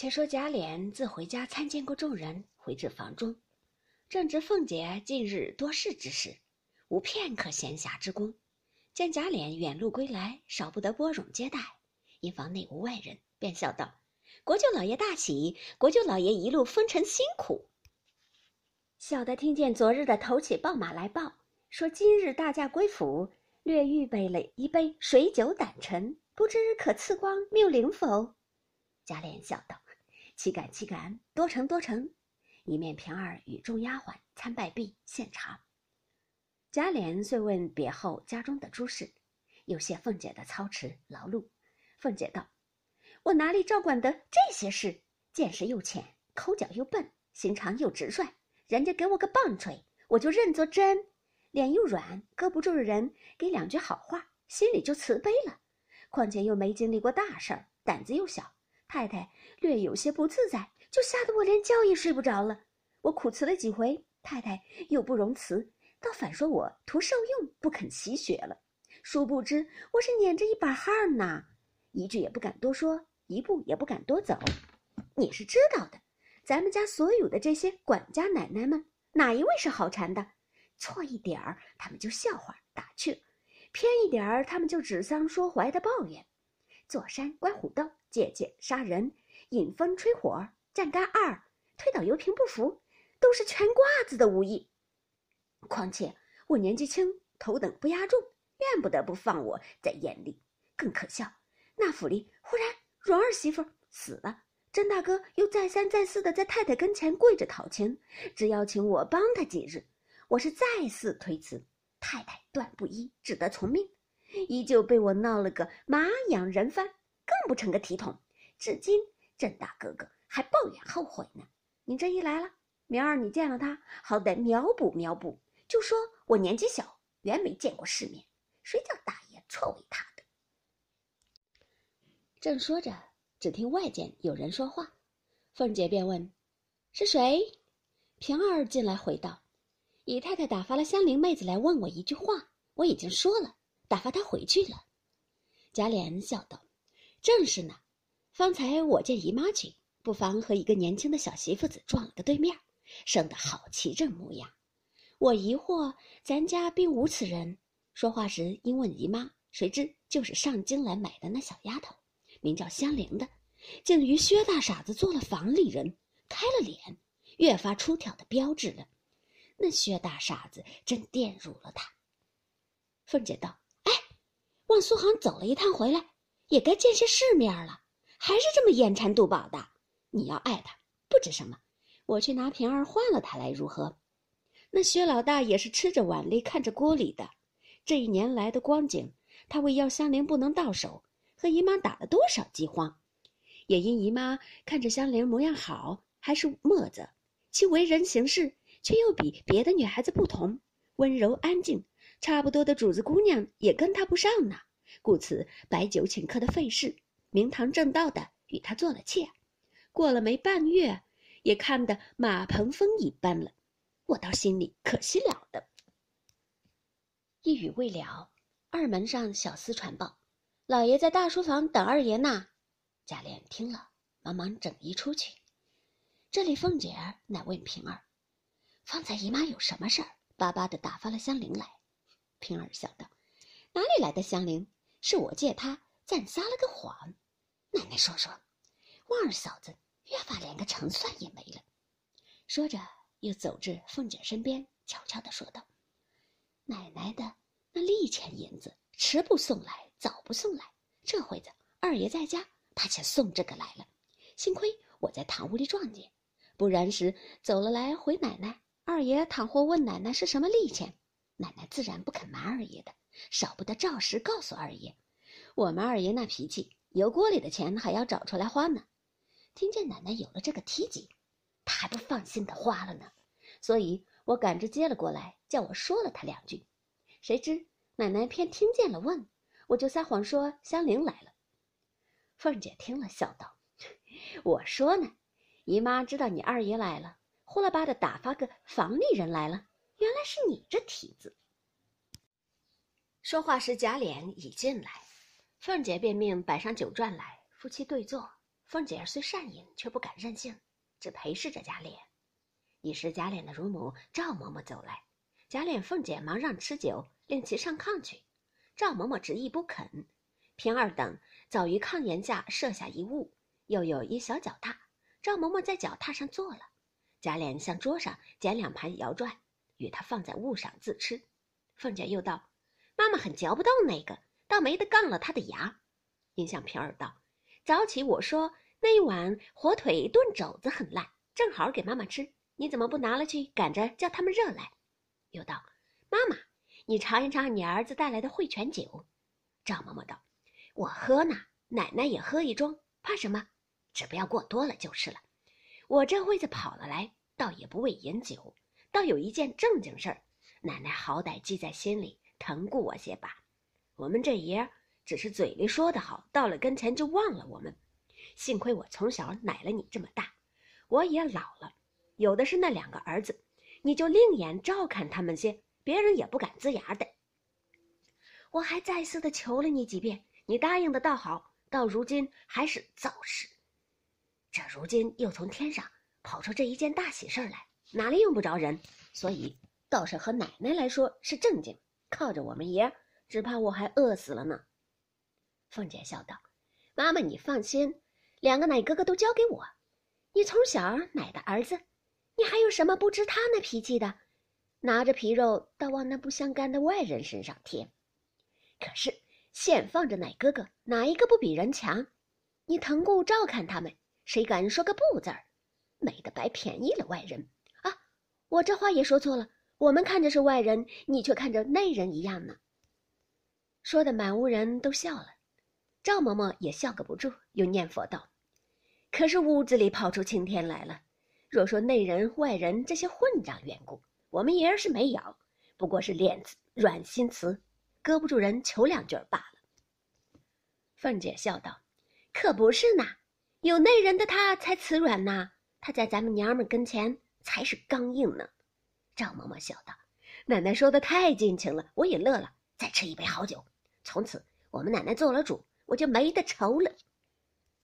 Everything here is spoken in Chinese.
且说贾琏自回家参见过众人，回至房中，正值凤姐近日多事之时，无片刻闲暇之功。见贾琏远路归来，少不得拨冗接待，因房内无外人，便笑道：“国舅老爷大喜！国舅老爷一路风尘辛苦。”小的听见昨日的头起报马来报，说今日大驾归府，略预备了一杯水酒胆陈，不知可赐光谬灵否？贾琏笑道：“岂敢岂敢，多成多成。”一面平儿与众丫鬟参拜毕，献茶。贾琏遂问别后家中的诸事，又谢凤姐的操持劳碌。凤姐道：“我哪里照管得这些事？见识又浅，口角又笨，心肠又直率。人家给我个棒槌，我就认作真；脸又软，搁不住人，给两句好话，心里就慈悲了。况且又没经历过大事，胆子又小，太太略有些不自在，就吓得我连觉也睡不着了。我苦辞了几回，太太又不容辞。”倒反说我图受用，不肯洗雪了。殊不知我是撵着一把汗呐，一句也不敢多说，一步也不敢多走。你是知道的，咱们家所有的这些管家奶奶们，哪一位是好缠的？错一点儿，他们就笑话打趣；偏一点儿，他们就指桑说槐的抱怨。坐山观虎斗，借箭杀人，引风吹火，站杆二，推倒油瓶不服，都是全褂子的武艺。况且我年纪轻，头等不压重，怨不得不放我在眼里。更可笑，那府里忽然荣儿媳妇死了，甄大哥又再三再四的在太太跟前跪着讨情，只邀请我帮他几日。我是再四推辞，太太断不依，只得从命，依旧被我闹了个马仰人翻，更不成个体统。至今郑大哥哥还抱怨后悔呢。你这一来了，明儿你见了他，好歹苗补苗补。就说我年纪小，原没见过世面，谁叫大爷错为他的？正说着，只听外间有人说话，凤姐便问：“是谁？”平儿进来回道：“姨太太打发了香菱妹子来问我一句话，我已经说了，打发他回去了。”贾琏笑道：“正是呢，方才我见姨妈去，不妨和一个年轻的小媳妇子撞了个对面，生得好齐正模样。”我疑惑，咱家并无此人。说话时因问姨妈，谁知就是上京来买的那小丫头，名叫香菱的，竟与薛大傻子做了房里人，开了脸，越发出挑的标致了。那薛大傻子真玷辱了他。凤姐道：“哎，往苏杭走了一趟回来，也该见些世面了，还是这么眼馋肚饱的。你要爱他，不知什么，我去拿平儿换了他来，如何？”那薛老大也是吃着碗里看着锅里的，这一年来的光景，他为要香菱不能到手，和姨妈打了多少饥荒，也因姨妈看着香菱模样好，还是墨子，其为人行事却又比别的女孩子不同，温柔安静，差不多的主子姑娘也跟他不上呢，故此摆酒请客的费事，明堂正道的与他做了妾，过了没半月，也看得马鹏风一般了。我倒心里可惜了的。一语未了，二门上小厮传报：“老爷在大书房等二爷呢。”贾琏听了，忙忙整衣出去。这里凤姐儿乃问平儿：“方才姨妈有什么事儿？巴巴的打发了香菱来。”平儿笑道：“哪里来的香菱？是我借她暂撒了个谎。奶奶说说，旺儿嫂子越发连个成算也没了。”说着。又走至凤姐身边，悄悄地说道：“奶奶的那利钱银子，迟不送来，早不送来。这会子二爷在家，他且送这个来了。幸亏我在堂屋里撞见，不然时走了来回奶奶。二爷倘或问奶奶是什么利钱，奶奶自然不肯瞒二爷的，少不得照实告诉二爷。我们二爷那脾气，油锅里的钱还要找出来花呢。听见奶奶有了这个提及。”他还不放心的花了呢，所以我赶着接了过来，叫我说了他两句。谁知奶奶偏听见了，问我就撒谎说香菱来了。凤姐听了，笑道：“ 我说呢，姨妈知道你二爷来了，呼啦吧的打发个房里人来了，原来是你这蹄子。”说话时，贾琏已进来，凤姐便命摆上酒馔来，夫妻对坐。凤姐虽善饮，却不敢任性，只陪侍着贾琏。一时贾琏的乳母赵嬷嬷走来，贾琏、凤姐忙让吃酒，令其上炕去。赵嬷嬷执意不肯。平儿等早于炕沿下设下一物，又有一小脚踏，赵嬷嬷在脚踏上坐了。贾琏向桌上捡两盘摇转，与他放在物上自吃。凤姐又道：“妈妈很嚼不动那个，倒没得杠了他的牙。”因向平儿道：“早起我说那一碗火腿炖肘子很烂，正好给妈妈吃，你怎么不拿了去，赶着叫他们热来？”又道：“妈妈，你尝一尝你儿子带来的汇泉酒。”赵嬷嬷道：“我喝呢，奶奶也喝一盅，怕什么？只不要过多了就是了。我这会子跑了来，倒也不为饮酒，倒有一件正经事儿，奶奶好歹记在心里，疼顾我些吧。我们这爷儿。”只是嘴里说的好，到了跟前就忘了我们。幸亏我从小奶了你这么大，我也老了，有的是那两个儿子，你就另眼照看他们些，别人也不敢呲牙的。我还再次的求了你几遍，你答应的倒好，到如今还是造事。这如今又从天上跑出这一件大喜事来，哪里用不着人？所以倒是和奶奶来说是正经，靠着我们爷，只怕我还饿死了呢。凤姐笑道：“妈妈，你放心，两个奶哥哥都交给我。你从小奶的儿子，你还有什么不知他那脾气的？拿着皮肉倒往那不相干的外人身上贴。可是现放着奶哥哥，哪一个不比人强？你疼顾照看他们，谁敢说个不字儿？美的白便宜了外人！我这话也说错了，我们看着是外人，你却看着内人一样呢。”说的满屋人都笑了。赵嬷嬷也笑个不住，又念佛道：“可是屋子里跑出青天来了。若说内人外人这些混账缘故，我们爷儿是没有，不过是脸子软心慈，搁不住人求两句罢了。”凤姐笑道：“可不是呢，有内人的他才慈软呢，他在咱们娘们跟前才是刚硬呢。”赵嬷嬷笑道：“奶奶说的太尽情了，我也乐了。再吃一杯好酒，从此我们奶奶做了主。”我就没得愁了。